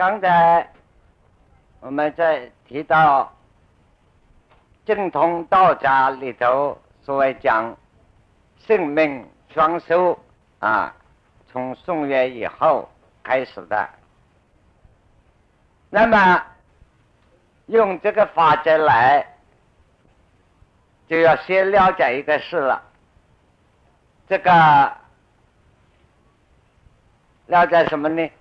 刚才我们在提到正统道家里头所谓讲性命双修啊，从宋元以后开始的。那么用这个法则来，就要先了解一个事了。这个了解什么呢？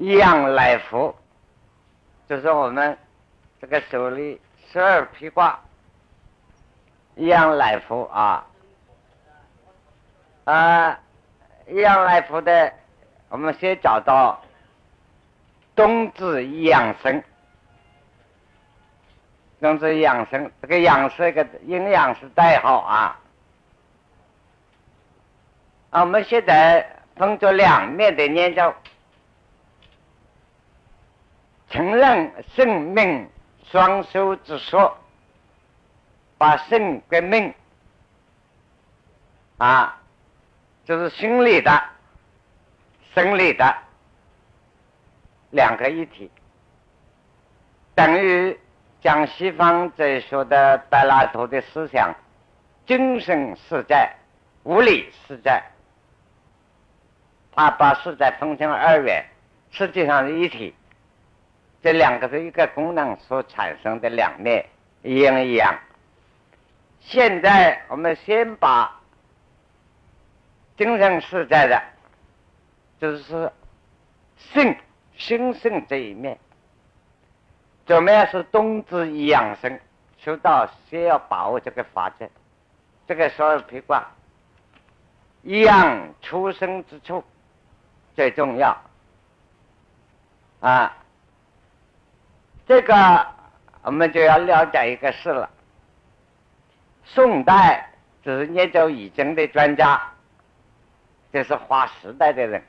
阳来福，就是我们这个手里十二披挂，阳来福啊。啊，阳来福的，我们先找到冬至养生，冬至养生，这个养是一个营养是代号啊。啊，我们现在分作两面的念咒，承认生命双修之说，把生跟命啊，就是心理的、生理的两个一体，等于将西方哲学的柏拉图的思想，精神实在、物理实在。他把实在分成二元，实际上是一体。这两个是一个功能所产生的两面，一阴阳。现在我们先把精神实在的，就是性心性这一面，怎么样是冬至养生？修道先要把握这个法则，这个十二皮卦，阳出生之处。最重要啊！这个我们就要了解一个事了。宋代只是研究易经的专家，这是划时代的人，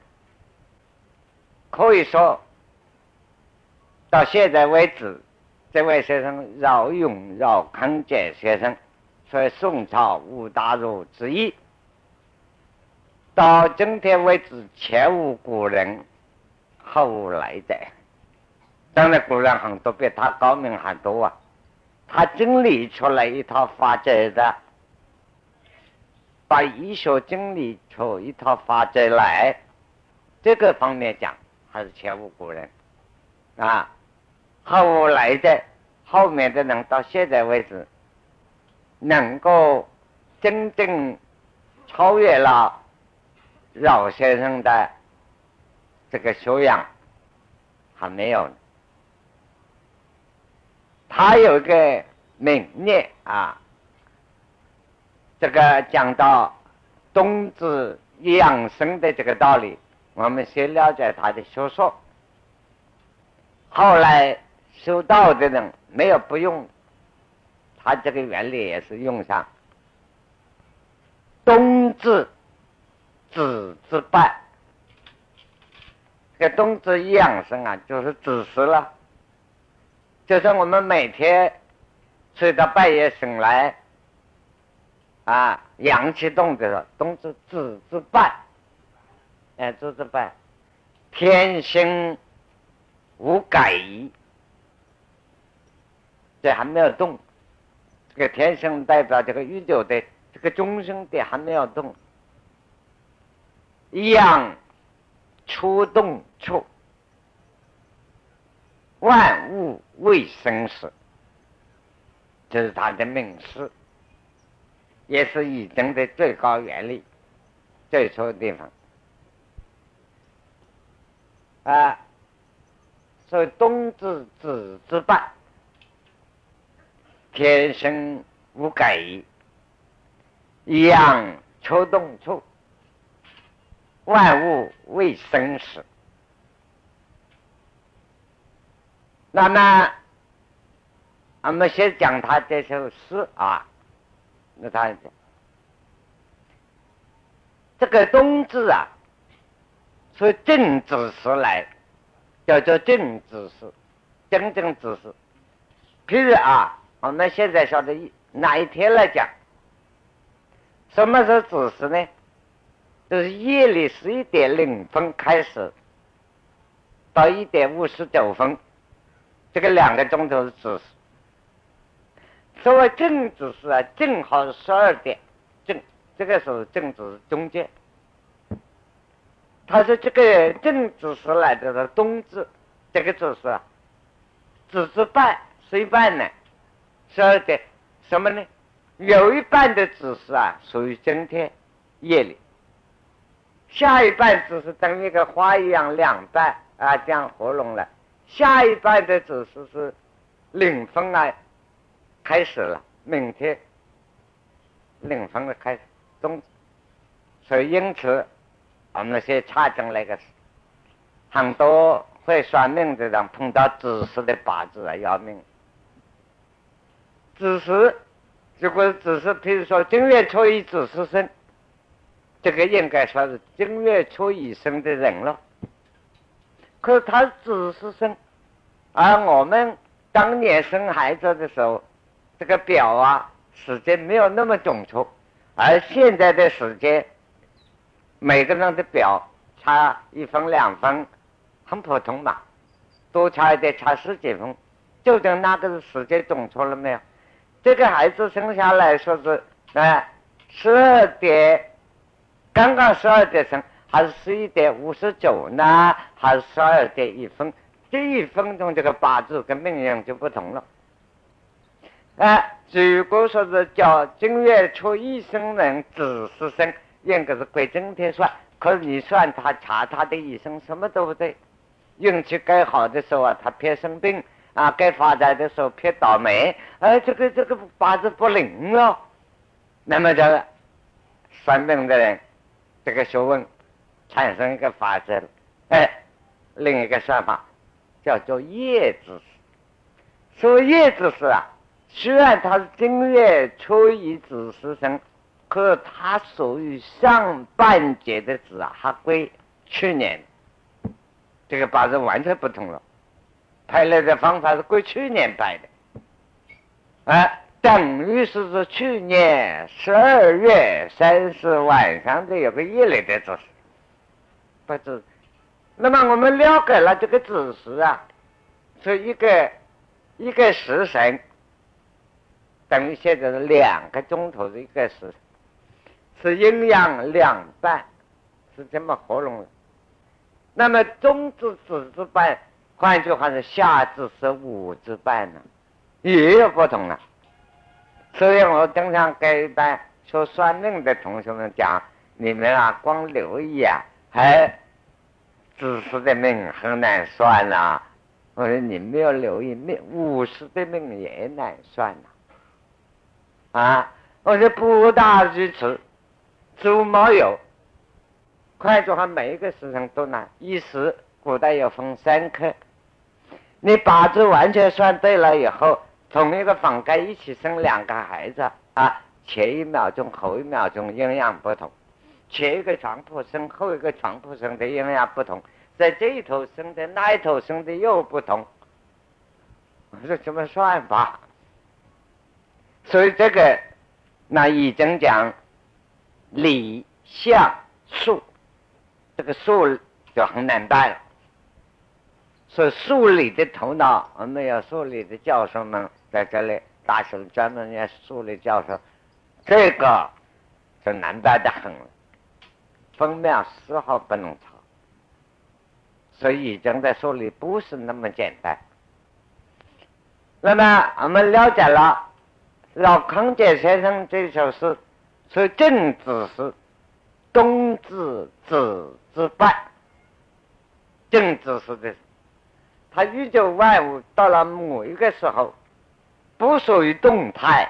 可以说到现在为止，这位先生饶永、饶康健先生，所以宋朝五大儒之一。到今天为止，前无古人，后无来者。当然，古人很多比他高明很多啊。他整理出来一套法则的，把医学整理出一套法则来，这个方面讲还是前无古人啊。后来的，后面的人到现在为止，能够真正超越了。老先生的这个修养还没有，他有一个名念啊，这个讲到冬至养生的这个道理，我们先了解他的学说。后来修道的人没有不用，他这个原理也是用上冬至。子之半，这个冬至养生啊，就是子时了。就是我们每天睡到半夜醒来，啊，阳气动的时候，动至子之半，哎，子之半，天心无改移，这还没有动。这个天星代表这个宇宙的这个中心点还没有动。阳出动处，万物为生死，这是他的名师，也是易经的最高原理，最初的地方啊。所以冬至子之半，天生无改移，阳秋冬处。万物为生死，那么我们先讲他这首诗啊。那他这个冬至啊，是正子时来，叫做正子时，真正子时。譬如啊，我们现在晓得哪一天来讲，什么是子时呢？就是夜里十一点零分开始，到一点五十九分，这个两个钟头的子时。所谓正子时啊，正好是十二点正，这个时候正子中间。他说这个正子时来的是冬至，这个子时啊，子时半谁半呢，十二点什么呢？有一半的子时啊，属于今天夜里，下一半只是等一个花一样两半啊，这样合拢了。下一代的子时是领风啊。开始了，明天领风的开始，冬，所以因此我们那些查证那个很多会算命的人碰到子时的八字啊要命。子时如果子时，比如说正月初一子时生，这个应该说是正月初一生的人了。可是他只是生，而我们当年生孩子的时候。这个表啊，时间没有那么准确，而现在的时间，每个人的表差一分两分，很普通嘛，多差一点差十几分，究竟那个时间准确了没有？这个孩子生下来说是啊，十二点，刚刚十二点生，还是十一点五十九呢？还是十二点一分？这一分钟这个八字跟命运就不同了。哎，如果说是叫正月初一生人子时生，应该是归正天算。可是你算他查他的一生什么都不对，运气该好的时候啊，他偏生病啊；该发财的时候偏倒霉。哎，这个这个八字不灵了。那么这个算命的人，这个学问产生一个法则，哎，另一个算法叫做叶子时。说叶子时啊。虽然它是正月初一子时生，可它属于上半截的子啊，还归去年。这个八字完全不同了，排列的方法是归去年排的，啊，等于是是去年十二月三十晚上的有个夜里的子时，不是。那么我们了解了这个子时啊，是一个一个时辰。等于现在是两个钟头的一个时，是阴阳两半，是这么合拢的。那么中至子之半，换句话是下至是午之半呢，也有不同了。所以我经常给一般说算命的同学们讲：你们啊，光留意啊，还子时的命很难算呐。我说你没有留意命，午时的命也难算呐。啊！我说不大如此，祖毛有。快说话，每一个时辰都难。一时古代有分三科，你八字完全算对了以后，同一个房间一起生两个孩子啊，前一秒钟后一秒钟营养不同，前一个床铺生后一个床铺生的营养不同，在这一头生的那一头生的又不同。我说怎么算法？所以这个，那已经讲理、象、数，这个数就很难办了。所以数理的头脑，我们要数理的教授们在这里，大学专门要数理教授，这个就难办的很了，分秒丝毫不能差。所以讲在说理不是那么简单。那么我们了解了。老康健先生这首诗是正子时，冬至子之半。正子时的，他宇宙万物到了某一个时候，不属于动态，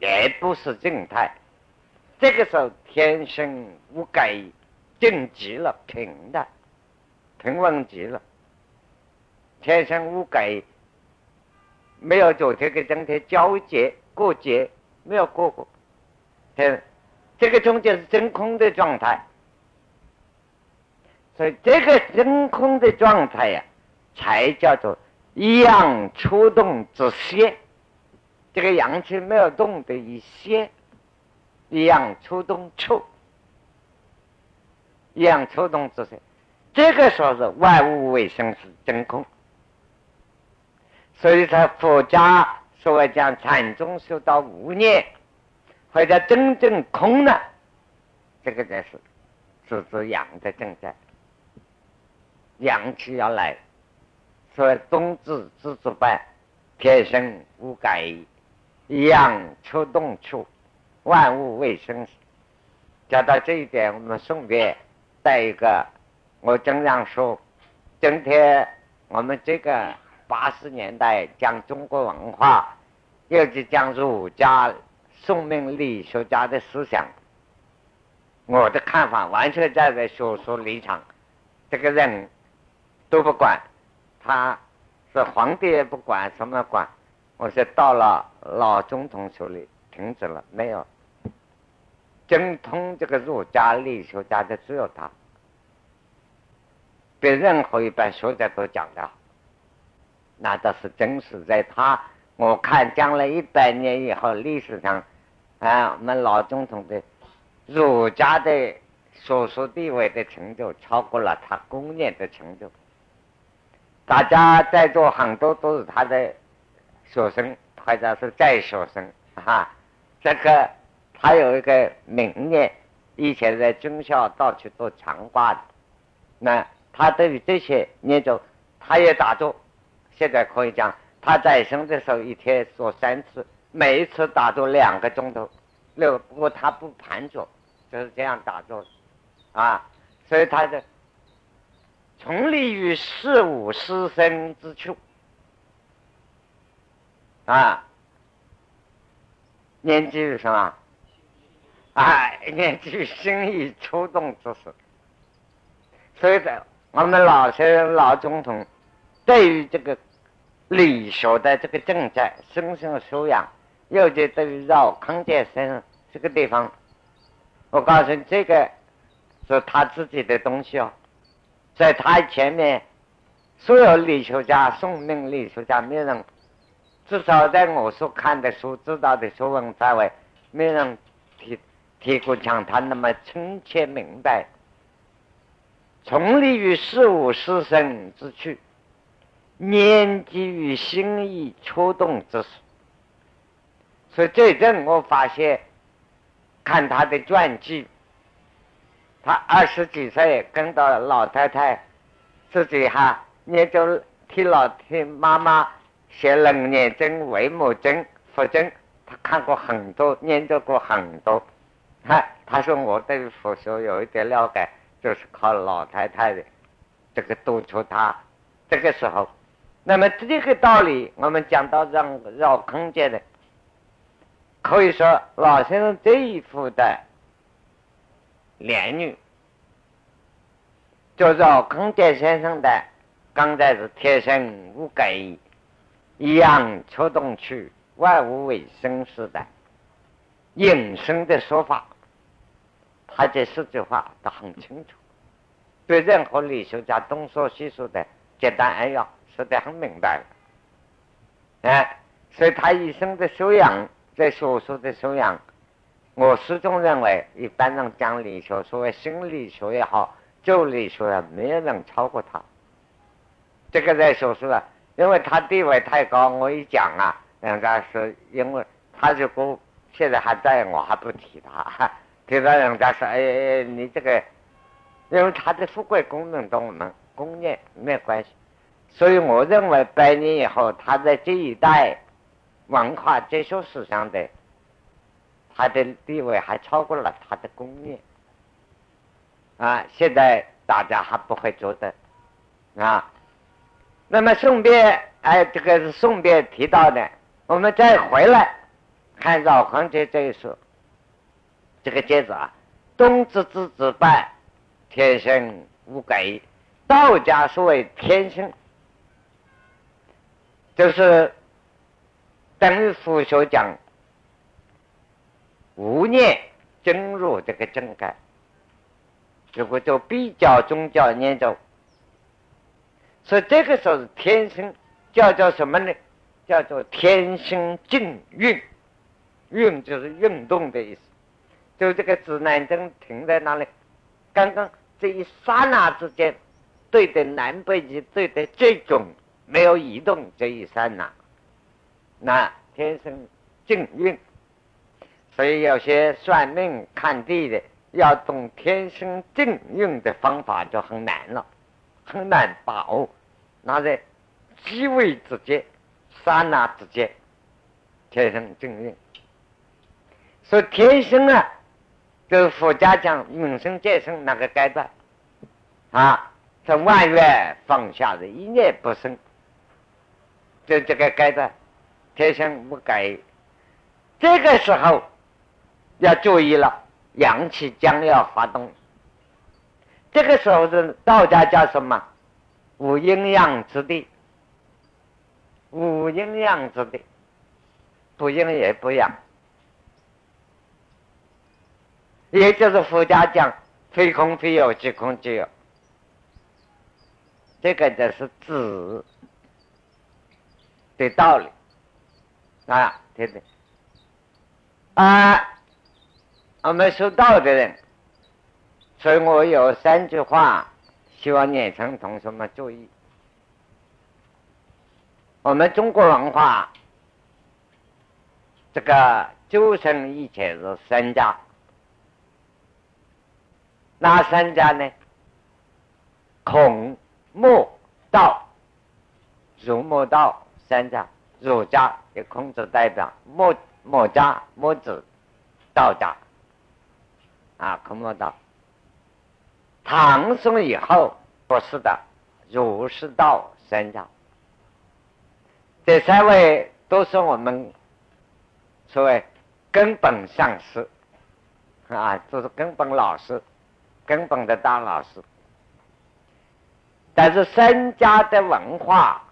也不是静态。这个时候天生无改，静极了，平的，平稳极了，天生无改。没有昨天跟今天交接过节，没有过过，这这个中间是真空的状态，所以这个真空的状态呀，才叫做阳出动之歇。这个阳气没有动的一歇，阳出动处，阳出动之歇，这个时候是万物为生是真空，所以说佛家所谓讲禅宗修到无念，或者真正空了，这个才是是指阳的正在，阳气要来，所谓冬至之之半，天生无改，阳出动处，万物为生。讲到这一点，我们顺便带一个。我经常说，今天我们这个八十年代讲中国文化，尤其讲儒家、宋明理学家的思想，我的看法完全站在学术立场。这个人都不管，他是皇帝也不管，什么管？我说到了老总统手里停止了，没有精通这个儒家理学家的只有他。比任何一般学者都讲的，那倒是真实。在他，我看将来一百年以后，历史上，啊，我们老总统的儒家的学术地位的成就，超过了他工业的成就。大家在座很多都是他的学生，或者是在学生，哈。这个他有一个名念，以前在军校到处都常挂的，那。他对于这些念咒，他也打坐。现在可以讲，他在生的时候一天做三次，每一次打坐两个钟头。六不过他不盘坐，就是这样打坐，啊，所以他的从立于事物师生之处，啊，念记是什么？啊，念记于心意出动之时，所以在。我们老先生、老总统对于这个理学的这个正在深深修养，尤其对于绕康健先生这个地方，我告诉你，这个是他自己的东西哦，在他前面，所有理学家、宋明理学家，没人，至少在我所看的书、知道的学问范围，没人提提过讲他那么亲切明白。从立于事物失生之趣，念基于心意触动之时，所以这阵我发现，看他的传记，他二十几岁跟到老太太，自己哈念就替老替妈妈写楞严经、维摩经、佛经，他看过很多，念读过很多，哈，他说我对佛学有一点了解。就是靠老太太的这个督促他，这个时候，那么这个道理，我们讲到让绕空间的，可以说老先生这一幅的连女，就绕空间先生的，刚才是天生无改，一样出动去，万物为生时代引申的说法。他这四句话都很清楚，对任何理学家东说西说的简单扼要，说得很明白了。哎，所以他一生的修养，在学术的修养，我始终认为，一般人讲理学，所谓心理学也好，旧理学也没有人超过他。这个在学术啊，因为他地位太高，我一讲啊，人家说，因为他如果现在还在我还不提他。听到人家说：“哎，你这个，因为他的富贵功能跟我们工业没有关系，所以我认为百年以后，他在这一代文化哲学史上的他的地位还超过了他的工业啊！现在大家还不会觉得啊。那么顺便，哎，这个是顺便提到的，我们再回来看绕行节这一说。”这个节子啊，冬之之子拜，天生无改。道家所谓天生，就是等于佛学讲无念进入这个正盖。如果就比较宗教念咒，所以这个时候是天生，叫做什么呢？叫做天生静运，运就是运动的意思。就这个指南针停在那里，刚刚这一刹那之间，对的南北极，对的这种没有移动这一刹那，那天生静运。所以有些算命看地的，要懂天生静运的方法就很难了，很难把握。那在机位之间、刹那之间，天生静运。说天生啊，就是佛家讲永生再生那个阶段啊，从万缘放下的一念不生，就这个阶段，天生不改。这个时候。要注意了，阳气将要发动。这个时候是道家叫什么？无阴阳之地，无阴阳之地，不阴也不阳，也就是佛家讲非空非有，即空即有。这个就是子的道理啊，对对啊。我们修道的人，所以我有三句话，希望年轻同学们注意。我们中国文化，这个究生一切是三家，哪三家呢？孔、墨、道，儒、墨、道三家。儒家以孔子代表，墨墨家、墨子、道家。啊，孔孟道，唐宋以后不是的，儒释道三家，这三位都是我们所谓根本上师啊，都是根本老师，根本的大老师。但是三家的文化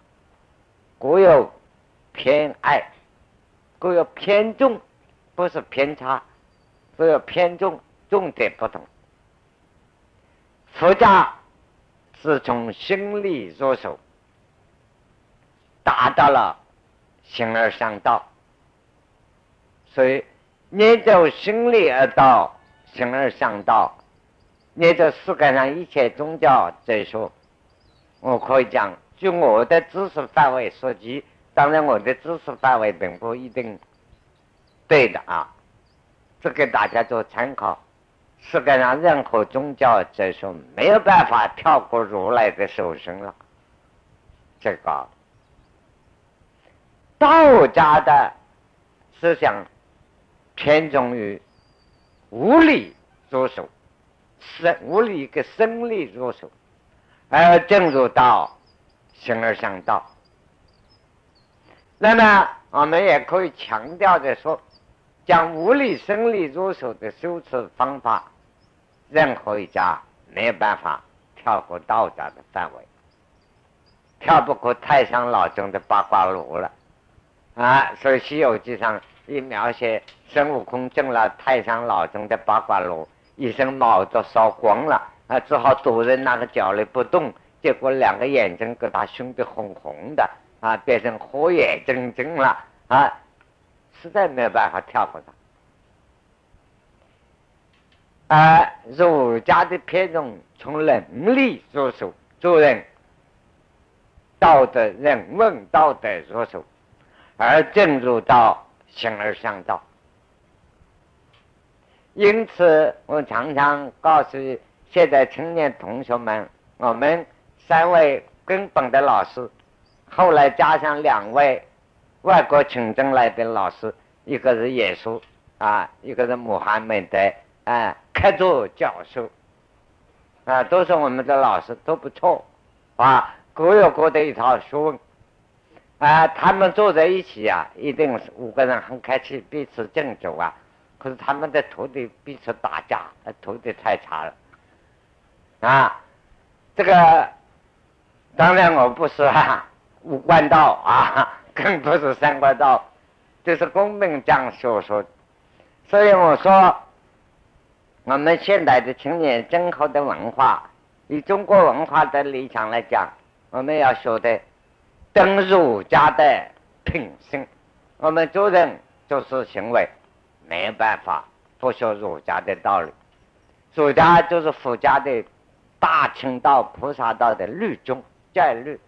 各有偏爱，各有偏重，不是偏差，各有偏重。重点不同，佛家是从心理入手，达到了形而上道，所以念就心理而道，形而上道，念着世界上一切宗教哲学，我可以讲，就我的知识范围所及，当然我的知识范围并不一定对的啊，这给大家做参考。世界上任何宗教哲学没有办法跳过如来的手身了。这个道家的思想偏重于无理着手，生物理一个生理入手，而进入道形而上道。那么我们也可以强调的说，将物理生理入手的修持方法。任何一家没有办法跳过道家的范围，跳不过太上老君的八卦炉了啊！所以《西游记》上一描写孙悟空进了太上老君的八卦炉，一身毛都烧光了啊，只好躲在那个角里不动。结果两个眼睛给他熏得红红的啊，变成火眼金睛了啊，实在没有办法跳过他。而儒家的偏重从能力入手做人，道德人文道德入手，而进入到形而上道。因此，我常常告诉现在青年同学们，我们三位根本的老师，后来加上两位外国请进来的老师，一个是耶稣啊，一个是穆罕默德。啊，客座教授啊，都是我们的老师，都不错啊，各有各的一套学问啊。他们坐在一起啊，一定是五个人很客气，彼此敬酒啊。可是他们的徒弟彼此打架，徒弟太差了啊。这个当然我不是五官道啊，更不是三官道，这是公明讲所说，所以我说。我们现代的青年今后的文化，以中国文化的立场来讲，我们要学的登儒家的品性。我们做人做事行为没办法不学儒家的道理。儒家就是佛家的大乘道、菩萨道的律宗戒律，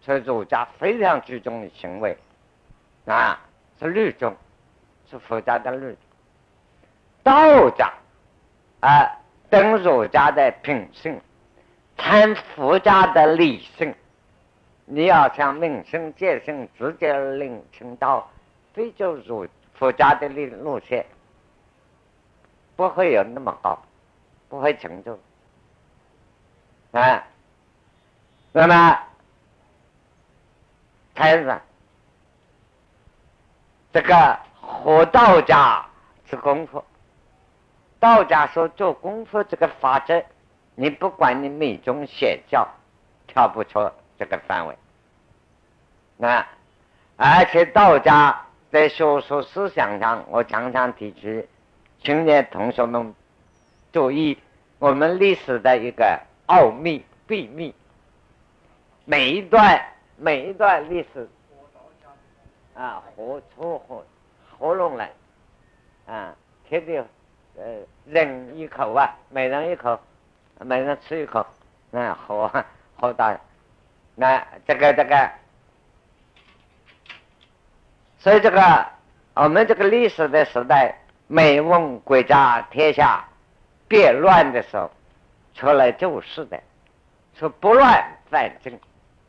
所以儒家非常注重的行为啊，是律宗，是佛家的律。道家啊，等儒家的品性，参佛家的理性。你要想明生见性，直接领成道，非就儒佛家的路路线，不会有那么高，不会成就啊。那么，开始这个和道家之功夫，道家说做功夫这个法则，你不管你美中邪教，跳不出。这个范围，那而且道家在学术思想上，我常常提出，青年同学们注意我们历史的一个奥秘秘密，每一段每一段历史啊，合出合合拢来啊，天地呃，人一口啊，每人一口，每人吃一口，那合合到。那这个这个，所以这个我们这个历史的时代，每逢国家天下变乱的时候，出来救世的，说不乱反正，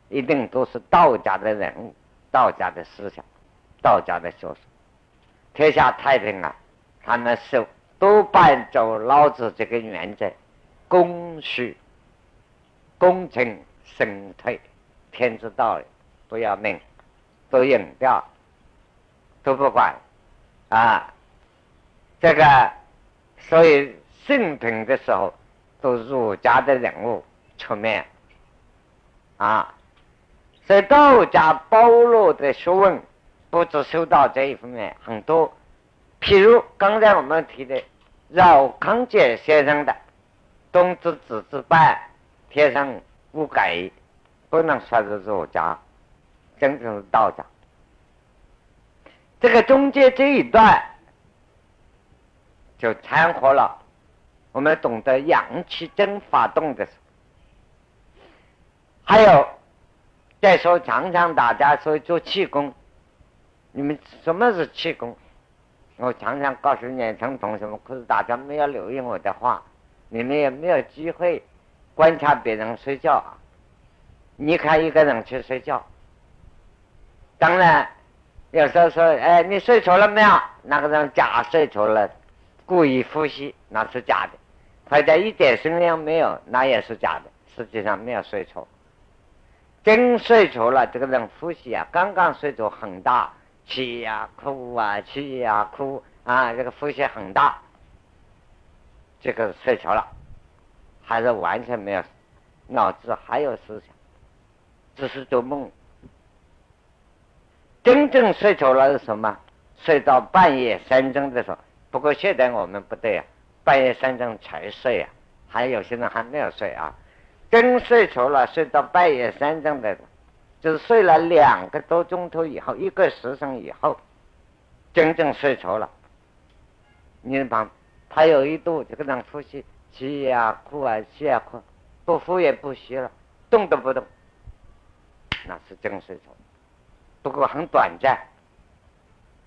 一定都是道家的人物，道家的思想，道家的学说，天下太平啊！他们是都伴走老子这个原则，公序、公正、神退。天之道，不要命，都隐掉，都不管啊！这个，所以盛平的时候，都儒家的人物出面啊。所以道家包罗的学问，不止修道这一方面很多。譬如刚才我们提的饶康节先生的“冬之子之半，天生无改”。不能说是儒家，真正是道家。这个中间这一段就掺和了，我们懂得阳气真发动的时候，还有再说常常大家说做气功，你们什么是气功？我常常告诉年轻同学们，可是大家没有留意我的话，你们也没有机会观察别人睡觉啊。你看一个人去睡觉，当然有时候说，哎，你睡着了没有？那个人假睡着了，故意呼吸，那是假的；或者一点声音没有，那也是假的。实际上没有睡着，真睡着了，这个人呼吸啊，刚刚睡着很大，气呀哭啊，气呀哭啊，这个呼吸很大，这个睡着了，还是完全没有脑子还有思想。只是做梦，真正睡着了是什么？睡到半夜三更的时候。不过现在我们不对啊，半夜三更才睡啊，还有些人还没有睡啊。真睡着了，睡到半夜三更的，就是睡了两个多钟头以后，一个时辰以后，真正睡着了。你把他有一度这个人呼吸，吸呀哭啊吸啊哭，不呼也不吸了，动都不动。那是真睡着，不过很短暂。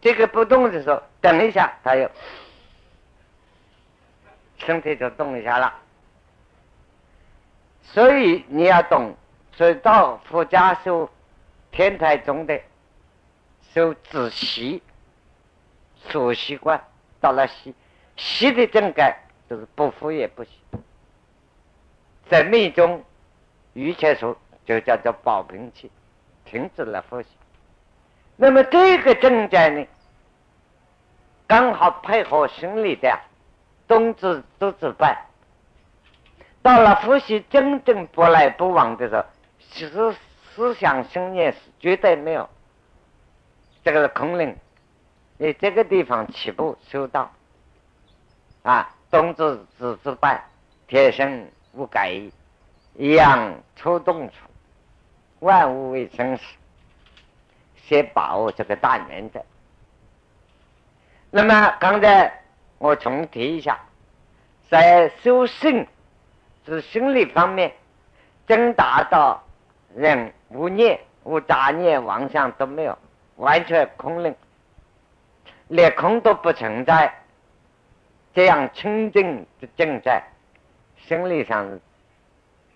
这个不动的时候，等一下，他又身体就动一下了。所以你要懂，所以到佛家修天台宗的修止息，所习惯到了息，息的正改就是不呼也不行，在密中一切说。就叫做保平气，停止了呼吸。那么这个症状呢，刚好配合心理的冬至都止半。到了呼吸真正不来不往的时候，其实思想信念是绝对没有。这个是空灵，你这个地方起步修道啊，冬至子之半，天生无改，阳出动处。万物为生死，先把握这个大原则。那么刚才我重提一下，在修性是心理方面，真达到人无念、无杂念、妄想都没有，完全空灵，连空都不存在，这样清净的境界，心理上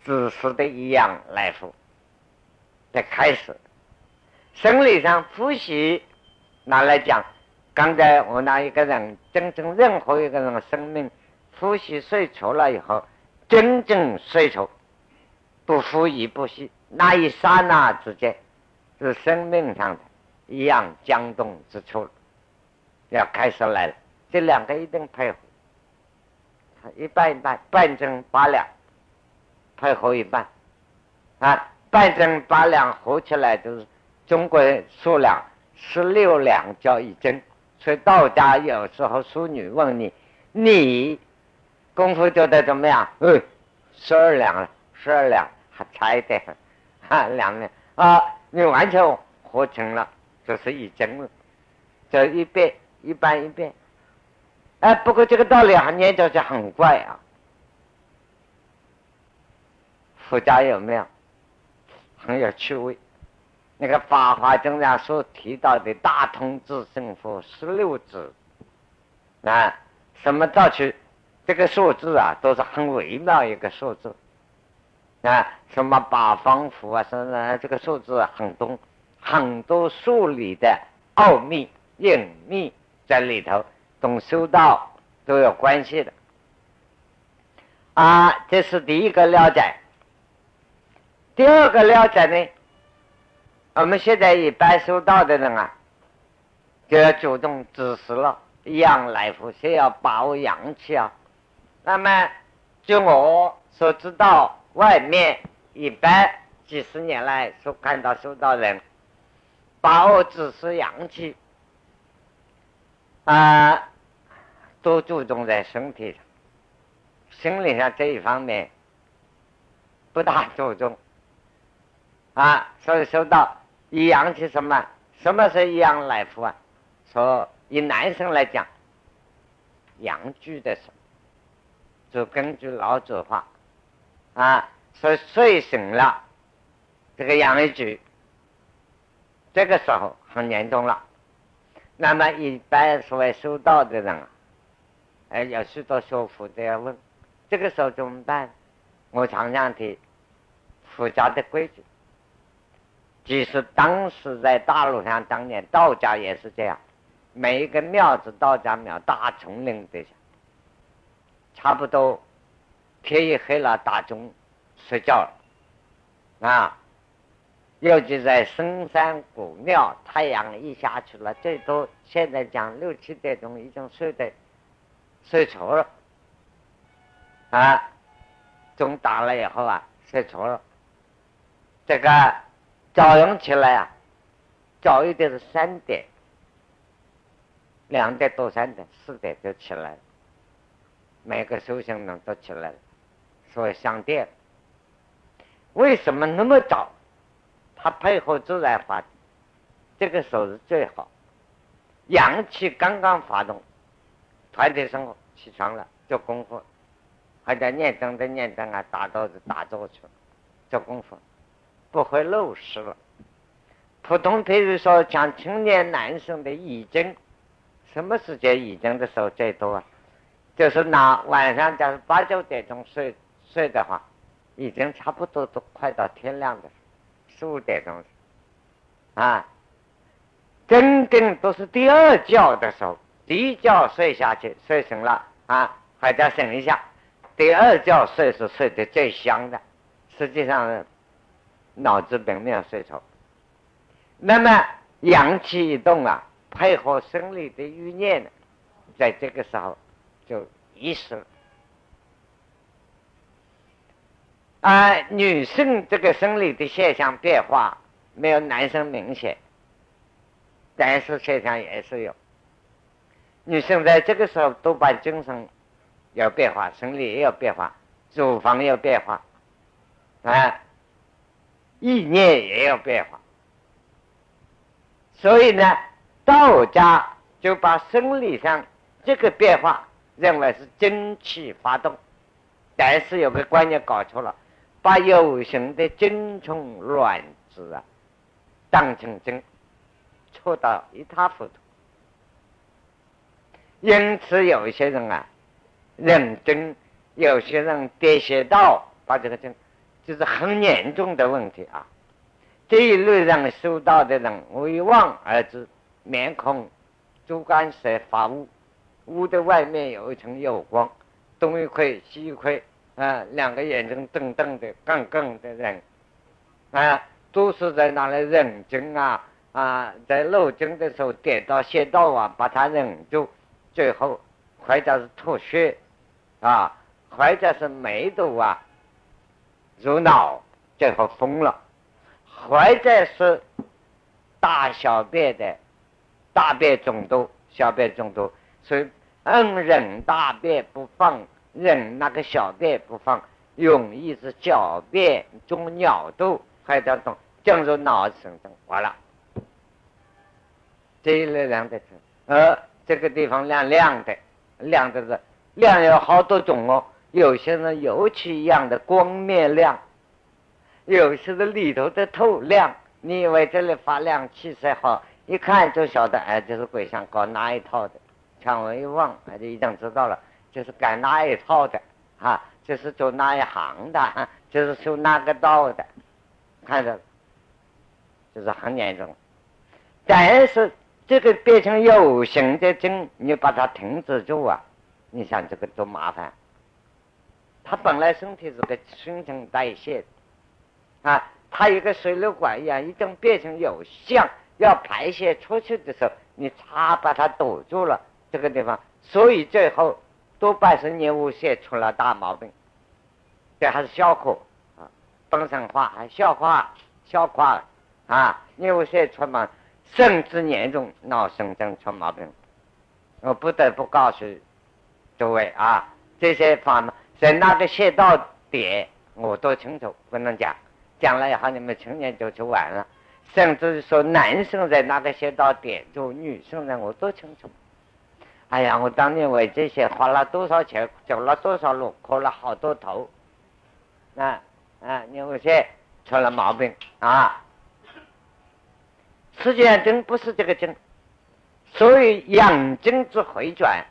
自私的一样来福的开始，生理上呼吸拿来讲。刚才我那一个人，真正任何一个人的生命，呼吸睡着了以后，真正睡着，不呼亦不吸，那一刹那之间，是生命上的一样僵动之处，要开始来了。这两个一定配合，一半一半，半斤八两，配合一半，啊，半斤八两合起来就是中国人数量十六两叫一斤。所以道家有时候淑女问你，你功夫做得怎么样？嗯，十二两了，十二两还差一点，哈，两两啊，你完全合成了，就是一针了，这一遍一般一遍。哎，不过这个道理很念着就很怪啊。佛家有没有很有趣味？那个《法华经》上所提到的大通智胜佛十六字啊，什么造去？这个数字啊，都是很微妙一个数字啊。什么八方符啊，什么这个数字很多很多数理的奥秘隐秘在里头，跟修道都有关系的啊。这是第一个了解。第二个了解呢？我们现在一般修道的人啊，就要主动指示了，养来福，先要把握阳气啊。那么，就我所知道，外面一般几十年来所看到修道人，把握指示阳气啊，都注重在身体上，心理上这一方面不大注重啊，所以修道。以阳气什么？什么是阳来福啊？说以男生来讲，阳具的时候，就根据老子话啊，说睡醒了，这个阳一举，这个时候很严重了。那么一般所谓修道的人啊，哎，有许多学佛的要问，这个时候怎么办？我常常提佛家的规矩。即使当时在大陆上，当年道家也是这样，每一个庙子，道家庙，大丛林底下，差不多天一黑了，打钟睡觉了啊。尤其在深山古庙，太阳一下去了，最多现在讲六七点钟已经睡得睡着了啊。钟打了以后啊，睡着了，这个。早上起来啊，早一点是三点，两点多三点四点就起来了，每个修行人都起来了，所以上电。为什么那么早？他配合自然法则，这个时候是最好，阳气刚刚发动，团体生活起床了做功夫，还在念经的念经啊，打坐的打坐去了做功夫。不会漏失了。普通，譬如说，像青年男生的遗精，什么时间遗精的时候最多啊？就是拿晚上，假如八九点钟睡睡的话，已经差不多都快到天亮的四五点钟啊。真正都是第二觉的时候，第一觉睡下去，睡醒了啊，还得醒一下。第二觉睡是睡得最香的，实际上。脑子并没有睡着，那么阳气一动啊，配合生理的欲念，在这个时候就遗失了。啊，女性这个生理的现象变化没有男生明显，但是现象也是有。女性在这个时候多半精神有变化，生理也有变化，乳房有变化，啊。意念也有变化，所以呢，道家就把生理上这个变化认为是真气发动，但是有个观念搞错了，把有形的精虫卵子啊当成真，错到一塌糊涂。因此，有些人啊认真，有些人跌邪道，把这个真就是很严重的问题啊。这一类人修道的人，为望而知，面孔主干色发乌，乌的外面有一层有光，东一块西一块啊，两个眼睛瞪瞪的、杠杠的人啊，都是在那里认真啊啊，在漏经的时候跌到穴道啊，把他忍住，最后或者是吐血啊，或者是梅毒啊入脑，最后疯了，或者是大小便的大便中毒、小便中毒，所以嗯忍大便不放。忍那个小便不放，容易是小便中尿毒，还得动进入脑神经，完了。这一类人的呃，这个地方亮亮的，亮的是亮有好多种哦。有些人油漆一样的光面亮，有些的里头的透亮。你以为这里发亮，气色好，一看就晓得，哎，这是鬼想搞哪一套的？看我一望，哎，就一定知道了。就是干那一套的，啊，就是做那一行的，就是修那个道的，看着，就是很严重。但是这个变成有形的症，你把它停止住啊，你想这个多麻烦。他本来身体是个新陈代谢的，啊，他一个水流管一样，一旦变成有相，要排泄出去的时候，你擦把它堵住了这个地方，所以最后。多半是尿物血出了大毛病，这还是消化啊，本身化还消化消化啊，尿物血出毛，甚至严重脑神经出毛病。我不得不告诉诸位啊，这些方面在哪个穴道点我都清楚，不能讲，讲了以后你们成年就就完了。甚至说男生在哪个穴道点住，女生呢我都清楚。哎呀，我当年为这些花了多少钱，走了多少路，磕了好多头，啊啊，有些出了毛病啊。实际上真不是这个真，所以养精之回转，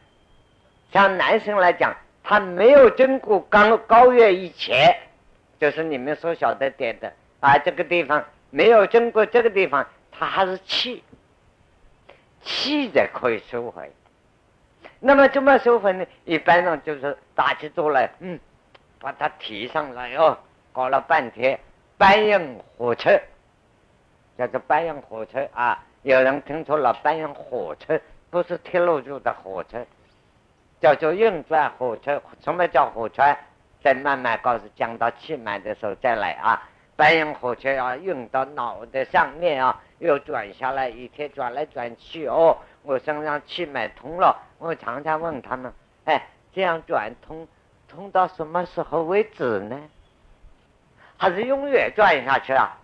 像男生来讲，他没有经过高高月以前，就是你们所晓得点的啊，这个地方没有经过这个地方，他还是气，气的可以收回。那么怎么收回呢？一般上就是打起坐来，嗯，把它提上来哦，搞了半天，搬运火车，叫做搬运火车啊。有人听错了，搬运火车不是铁路做的火车，叫做运转火车。什么叫火车？再慢慢告诉，讲到气脉的时候再来啊。搬运火车要运到脑袋上面啊，又转下来，一天转来转去哦。我身上气脉通了。我常常问他们：“哎，这样转通，通到什么时候为止呢？还是永远转下去啊？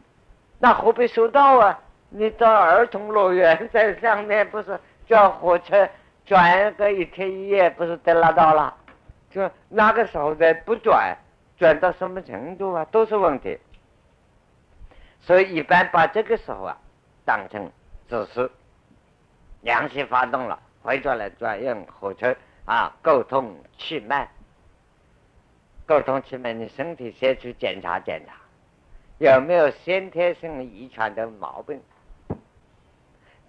那何必修道啊？你到儿童乐园在上面，不是叫火车转个一天一夜，不是得拉倒了？就那个时候再不转，转到什么程度啊？都是问题。所以一般把这个时候啊，当成只是良心发动了。”回转来转用火车啊，沟通气脉，沟通气脉，你身体先去检查检查，有没有先天性遗传的毛病？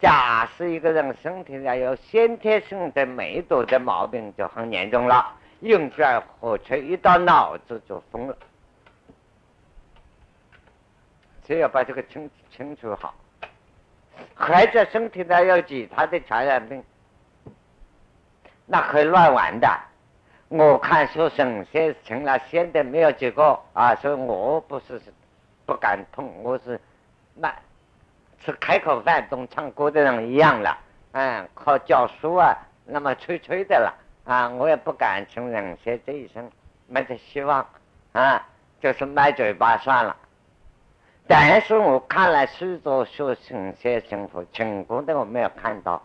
假使一个人身体上有先天性的梅毒的毛病，就很严重了。运转火车一到脑子就疯了，所以要把这个清清楚好。孩子身体上有其他的传染病。那可以乱玩的，我看书神仙成了仙的没有几个啊，所以我不是不敢碰，我是那吃开口饭懂唱歌的人一样了，嗯，靠教书啊，那么吹吹的了啊，我也不敢承认仙这一生没得希望啊，就是卖嘴巴算了。但是我看了许多学神仙成佛成功的，我没有看到。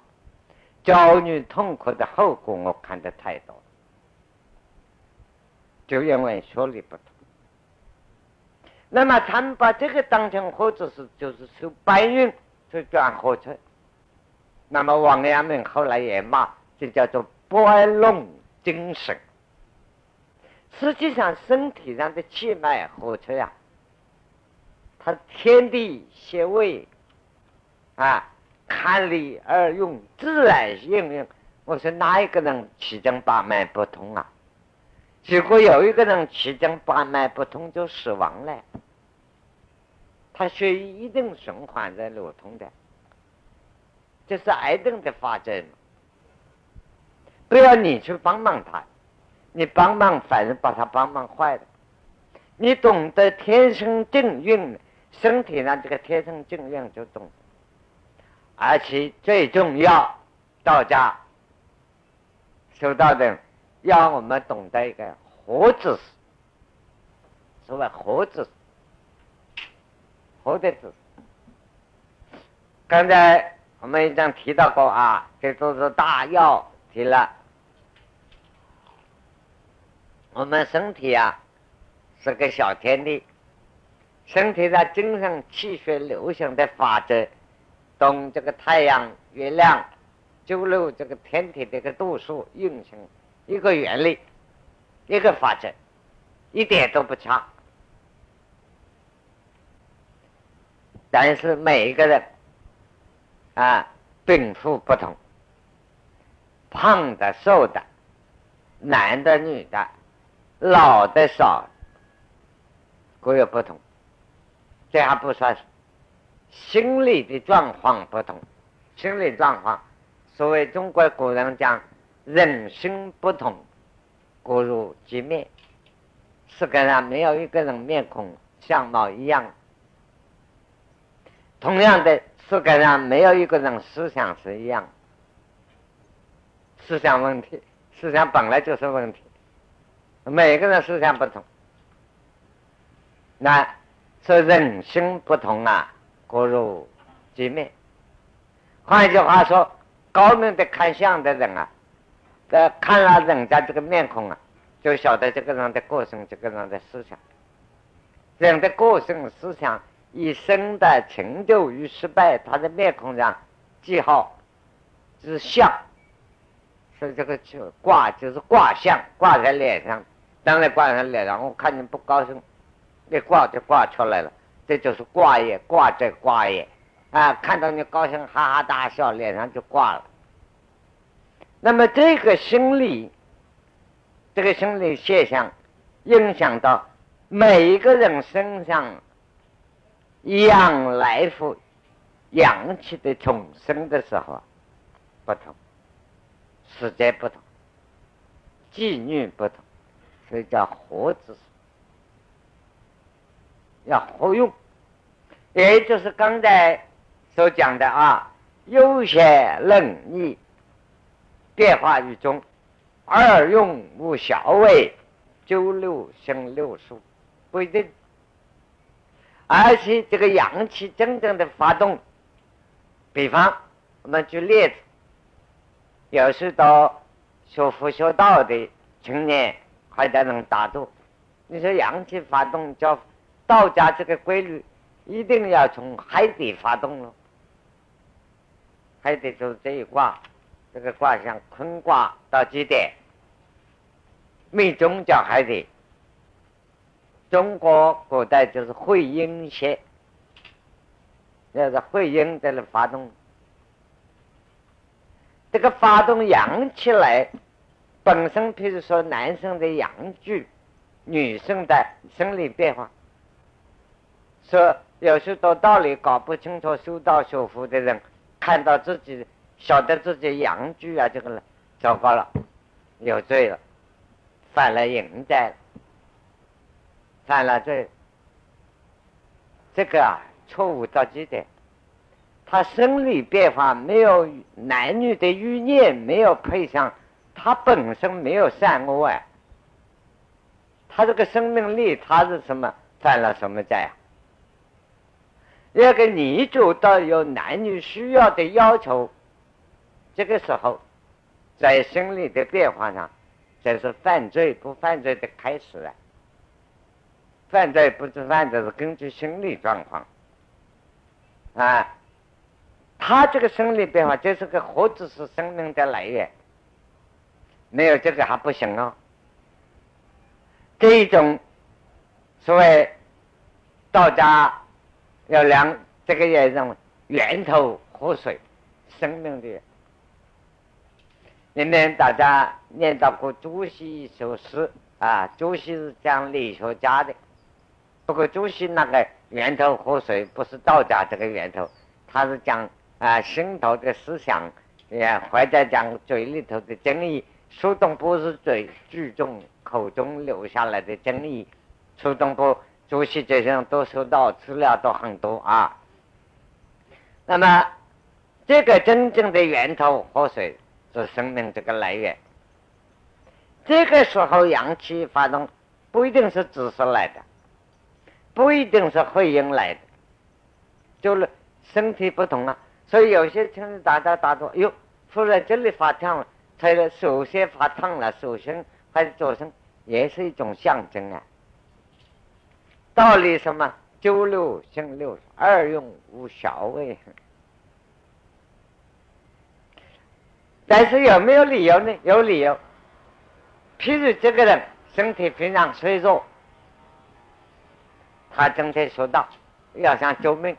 教育痛苦的后果，我看得太多。就因为学历不同。那么他们把这个当成或者是就是受白云就转火车。那么王阳明后来也骂，这叫做白龙精神。实际上，身体上的气脉火车呀，它天地穴位啊，看理而用，自然应用。我说哪一个人七经八脉不通啊？如果有一个人七经八脉不通，就死亡了。他血液一定循环在流通的，这是癌症的发展。不要你去帮忙他，你帮忙反而把他帮忙坏了。你懂得天生正运，身体上这个天生正运就懂。而且最重要，道家修道的。要我们懂得一个活知识，所谓活知识，活的知识。刚才我们已经提到过啊，这都是大药提了。我们身体啊是个小天地，身体的精神气血流行的法则，懂这个太阳、月亮、九六这个天体的一个度数运行。一个原理，一个法则，一点都不差。但是每一个人啊，禀赋不同，胖的、瘦的，男的、女的，老的、少，各有不同。这还不算心理的状况不同，心理状况，所谓中国古人讲。人生不同，各如其面。世界上没有一个人面孔相貌一样。同样的，世界上没有一个人思想是一样。思想问题，思想本来就是问题。每个人思想不同，那说人心不同啊，各如其面。换一句话说，高明的看相的人啊。呃，看了人家这个面孔啊，就晓得这个人的个性，这个人的思想。人的个性、思想、一生的成就与失败，他的面孔上记号是相，是这个就挂，就是卦相，挂在脸上。当然挂在脸上，我看你不高兴，你挂就挂出来了，这就是挂也，挂在挂也啊！看到你高兴，哈哈大笑，脸上就挂了。那么这个心理，这个心理现象，影响到每一个人身上阳来福、阳气的重生的时候不同，时间不同，纪律不同，所以叫活之要活用，也就是刚才所讲的啊，悠闲冷逆。变化于中，二用无小位，九六生六数，不一定。而且这个阳气真正的发动，比方我们举例子，有时到学佛学道的青年还得能打坐，你说阳气发动叫道家这个规律，一定要从海底发动了，海底就是这一卦。这个卦象坤卦到极点，命中叫海底。中国古代就是会阴邪，那是会阴在那发动。这个发动阳气来，本身譬如说男生的阳具，女生的生理变化，说有时候道理搞不清楚，修道修福的人看到自己。晓得自己阳具啊，这个了糟糕了，有罪了，犯了淫债，犯了罪，这个啊错误到极点。他生理变化没有男女的欲念没有配上，他本身没有善恶啊，他这个生命力他是什么犯了什么债啊？要个女主到有男女需要的要求。这个时候，在心理的变化上，这是犯罪不犯罪的开始啊！犯罪不是犯罪，是根据心理状况啊。他这个生理变化，就是个何止是生命的来源？没有这个还不行哦。这一种所谓道家要量，这个也认为源头活水，生命的。里面大家念到过朱熹一首诗啊，朱熹是讲理学家的，不过朱熹那个源头活水不是道家这个源头，他是讲。啊，心头的思想也或者讲嘴里头的真意，苏东坡是最注重口中留下来的真意。苏东坡、朱熹这些都收到资料都很多啊。那么，这个真正的源头活水是生命这个来源。这个时候阳气发动，不一定是知识来的，不一定是会阴来的，就是身体不同啊。所以有些情打打打着，哟，突然这里发烫了，他的手先发烫了，手心还是左身，也是一种象征啊。道理什么？九六行六，二用无小位。但是有没有理由呢？有理由。譬如这个人身体非常脆弱，他整天说道，要想救命、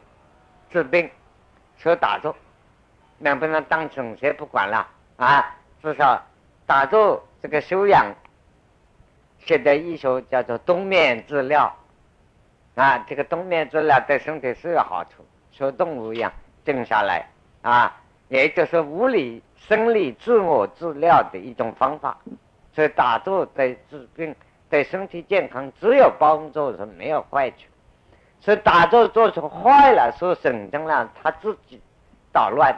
治病。说打坐，能不能当成先不管了啊？至少打坐这个修养，现在医学叫做冬眠治疗啊。这个冬眠治疗对身体是有好处，说动物一样静下来啊，也就是物理生理自我治疗的一种方法。所以打坐对治病、对身体健康只有帮助，是没有坏处。是打坐做成坏了，说神经了，他自己捣乱，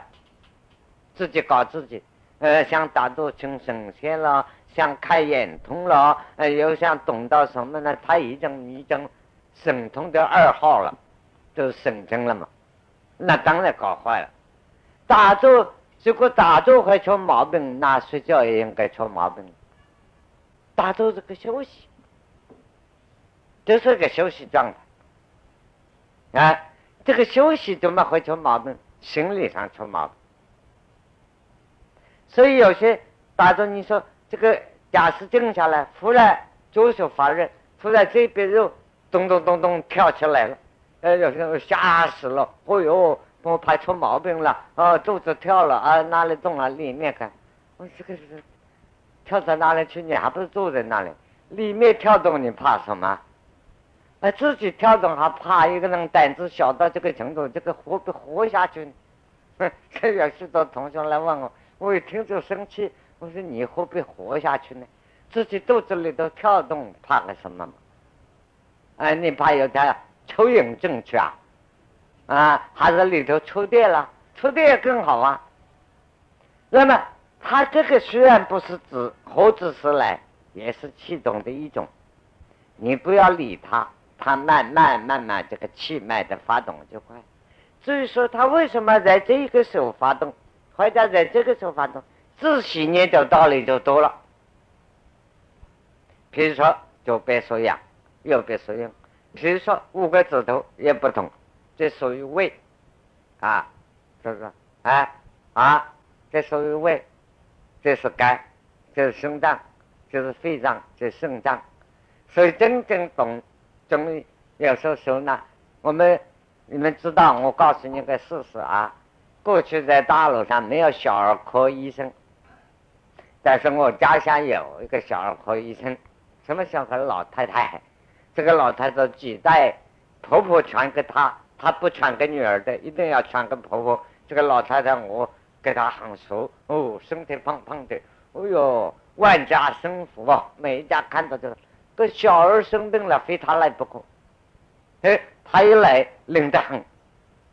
自己搞自己，呃，想打坐成神仙了，想开眼通了，呃，又想懂到什么呢？他已经已经神通的二号了，就是神经了嘛，那当然搞坏了。打坐如果打坐会出毛病，那睡觉也应该出毛病。打坐是个休息，这是个休息状态。啊，这个休息怎么会出毛病？心理上出毛病。所以有些打坐，你说这个假使静下来，忽然左手发热，忽然这边肉咚咚咚咚跳起来了，呃，有时候吓死了，哦哟，我怕出毛病了，啊，肚子跳了啊，哪里动了？里面看，我这个是跳到哪里去？你还不是坐在那里？里面跳动，你怕什么？啊，自己跳动还怕一个人胆子小到这个程度，这个活不活下去？这有许多同学来问我，我一听就生气。我说你会不会活下去呢？自己肚子里头跳动，怕个什么嘛？哎，你怕有点蚯蚓进去啊？啊，还是里头触电了？触电更好啊。那么，他这个虽然不是指猴子是来，也是气中的一种，你不要理他。它慢慢慢慢，这个气脉的发动就快。至于说，它为什么在这个时候发动，或者在这个时候发动，自细念的道理就多了。比如说左边说阳，右边说阴。比如说五个指头也不同，这属于胃啊，是不是？哎啊，这属于胃，这是肝，这是心脏，这是肺脏，这是肾脏。所以真正懂。中医有时候说呢，我们你们知道，我告诉你个事实啊。过去在大陆上没有小儿科医生，但是我家乡有一个小儿科医生，什么小孩老太太，这个老太太几代婆婆传给她，她不传给女儿的，一定要传给婆婆。这个老太太我跟她很熟，哦，身体胖胖的，哦哟，万家生福啊，每一家看到这个。个小儿生病了，非他来不可。哎，他一来灵得很。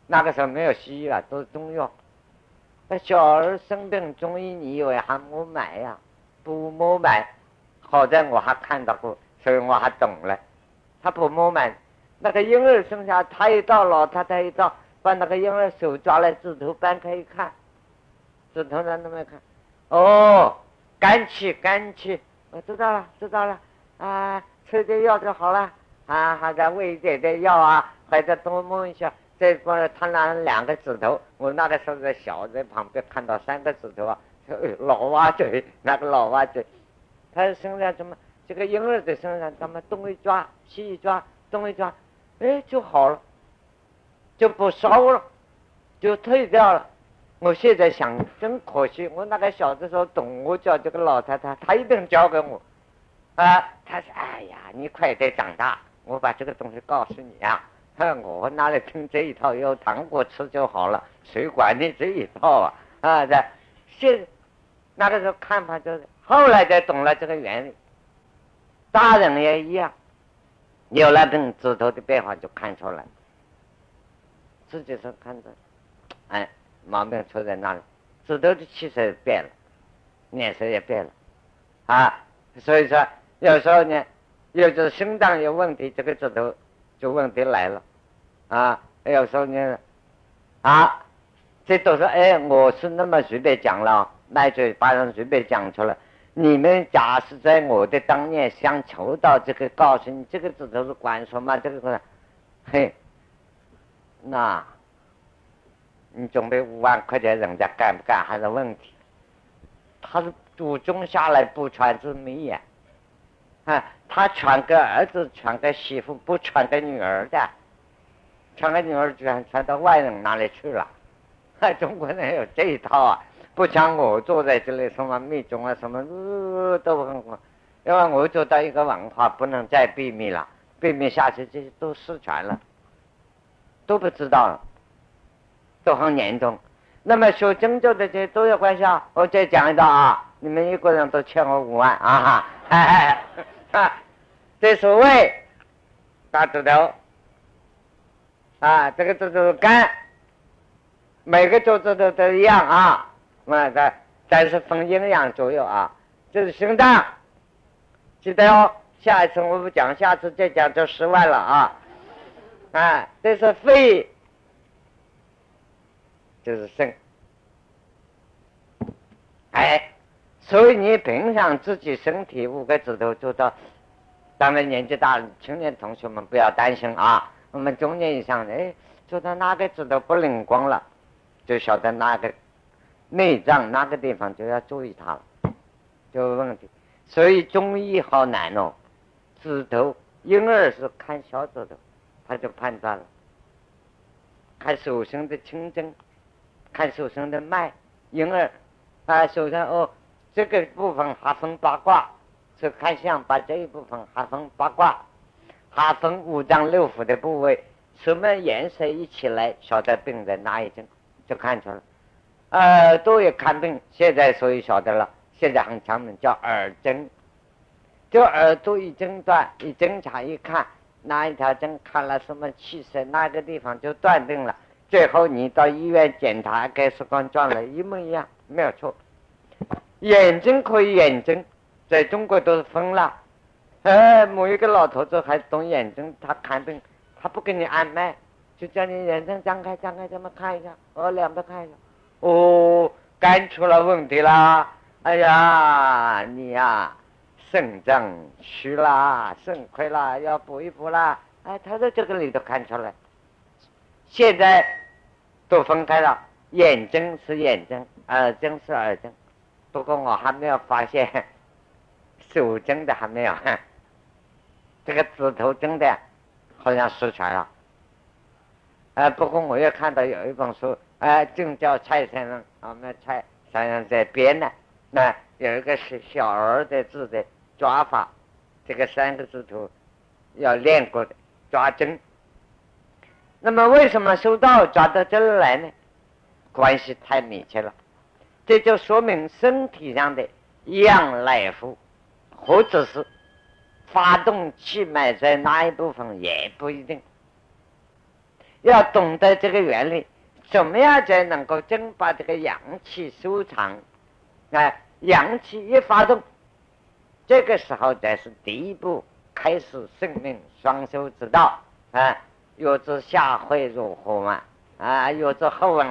那个时候没有西医了，都是中药。那小儿生病，中医你以为还没买呀？不没买。好在我还看到过，所以我还懂了。他不没买，那个婴儿生下，他一到，老太太一到，把那个婴儿手抓来，指头掰开一看，指头在那边看，哦，肝气，肝气。我知道了，知道了，啊，吃点药就好了，啊，还在喂一点点药啊，或者多摸一下。这帮他那两个指头，我那个时候在小在旁边看到三个指头啊，老蛙嘴，那个老蛙嘴，他身上怎么这个婴儿的身上怎么东一抓西一抓东一抓，哎就好了，就不烧了，就退掉了。我现在想真可惜，我那个小的时候懂，我叫这个老太太，她一定教给我，啊，她说哎呀，你快点长大，我把这个东西告诉你啊。我哪里听这一套？有糖果吃就好了，谁管你这一套啊？啊，这现那个时候看法就是，后来才懂了这个原理。大人也一样，有那种指头的变化就看出来，自己是看着，哎，毛病出在那里，指头的气色变了，脸色也变了，啊，所以说有时候呢，有时心脏有问题，这个指头就问题来了。啊，有时候呢，啊，这都是哎，我是那么随便讲了，卖嘴把人随便讲出来。你们假使在我的当面想求到这个，告诉你这个指头是管什么？这个，嘿，那，你准备五万块钱，人家干不干还是问题。他是祖宗下来不传之秘呀，啊，他传给儿子，传给媳妇，不传给女儿的。传给女儿传传到外人哪里去了？嗨，中国人有这一套啊！不像我坐在这里，什么密宗啊，什么都很好，因为我做到一个文化，不能再秘密了，秘密下去这些都失传了，都不知道了，都很严重。那么学经咒的这都有关系啊！我再讲一道啊，你们一个人都欠我五万啊！哈，啊，这所谓大指头。啊，这个这都是肝，每个桌子都都一样啊，那这但是分阴阳左右啊。这是心脏，记得哦。下一次我不讲，下次再讲就十万了啊。啊，这是肺，就是肾。哎，所以你平常自己身体五个指头做到，当然年纪大了，青年同学们不要担心啊。我们中年以上，哎，做到哪个指头不灵光了，就晓得哪个内脏哪个地方就要注意它了，就有问题。所以中医好难哦，指头婴儿是看小指头，他就判断了，看手上的青针，看手上的脉，婴儿啊手上哦这个部分还分八卦，是看相把这一部分还分八卦。还分五脏六腑的部位，什么颜色一起来，晓得病在哪一针，就看出来。耳朵也看病，现在所以晓得了。现在很常门叫耳针，就耳朵一诊断，一侦查一看，哪一条针看了什么气色，哪个地方就断定了。最后你到医院检查，跟时光撞了一模一样，没有错。眼睛可以眼睛，在中国都是疯了。哎，某一个老头子还懂眼睛，他看病，他不给你按脉，就叫你眼睛张开，张开，这么看一下，哦，两边看一下，哦，肝出了问题啦，哎呀，你呀，肾脏虚啦，肾亏啦，要补一补啦，哎，他在这个里头看出来，现在都分开了，眼睛是眼睛，耳睛是耳睛，不过我还没有发现 手针的还没有。这个指头真的好像失传了，哎，不过我又看到有一本书，哎，正叫蔡先生，我们蔡先生在编呢，那有一个是小儿的字的抓法，这个三个字头要练过的抓针。那么为什么收到抓到这儿来呢？关系太密切了，这就说明身体上的阳来福，或者是。发动气脉在哪一部分也不一定，要懂得这个原理，怎么样才能够真把这个阳气收藏？哎，阳气一发动，这个时候才是第一步，开始生命双修之道啊！欲知下回如何嘛？啊，欲知后文。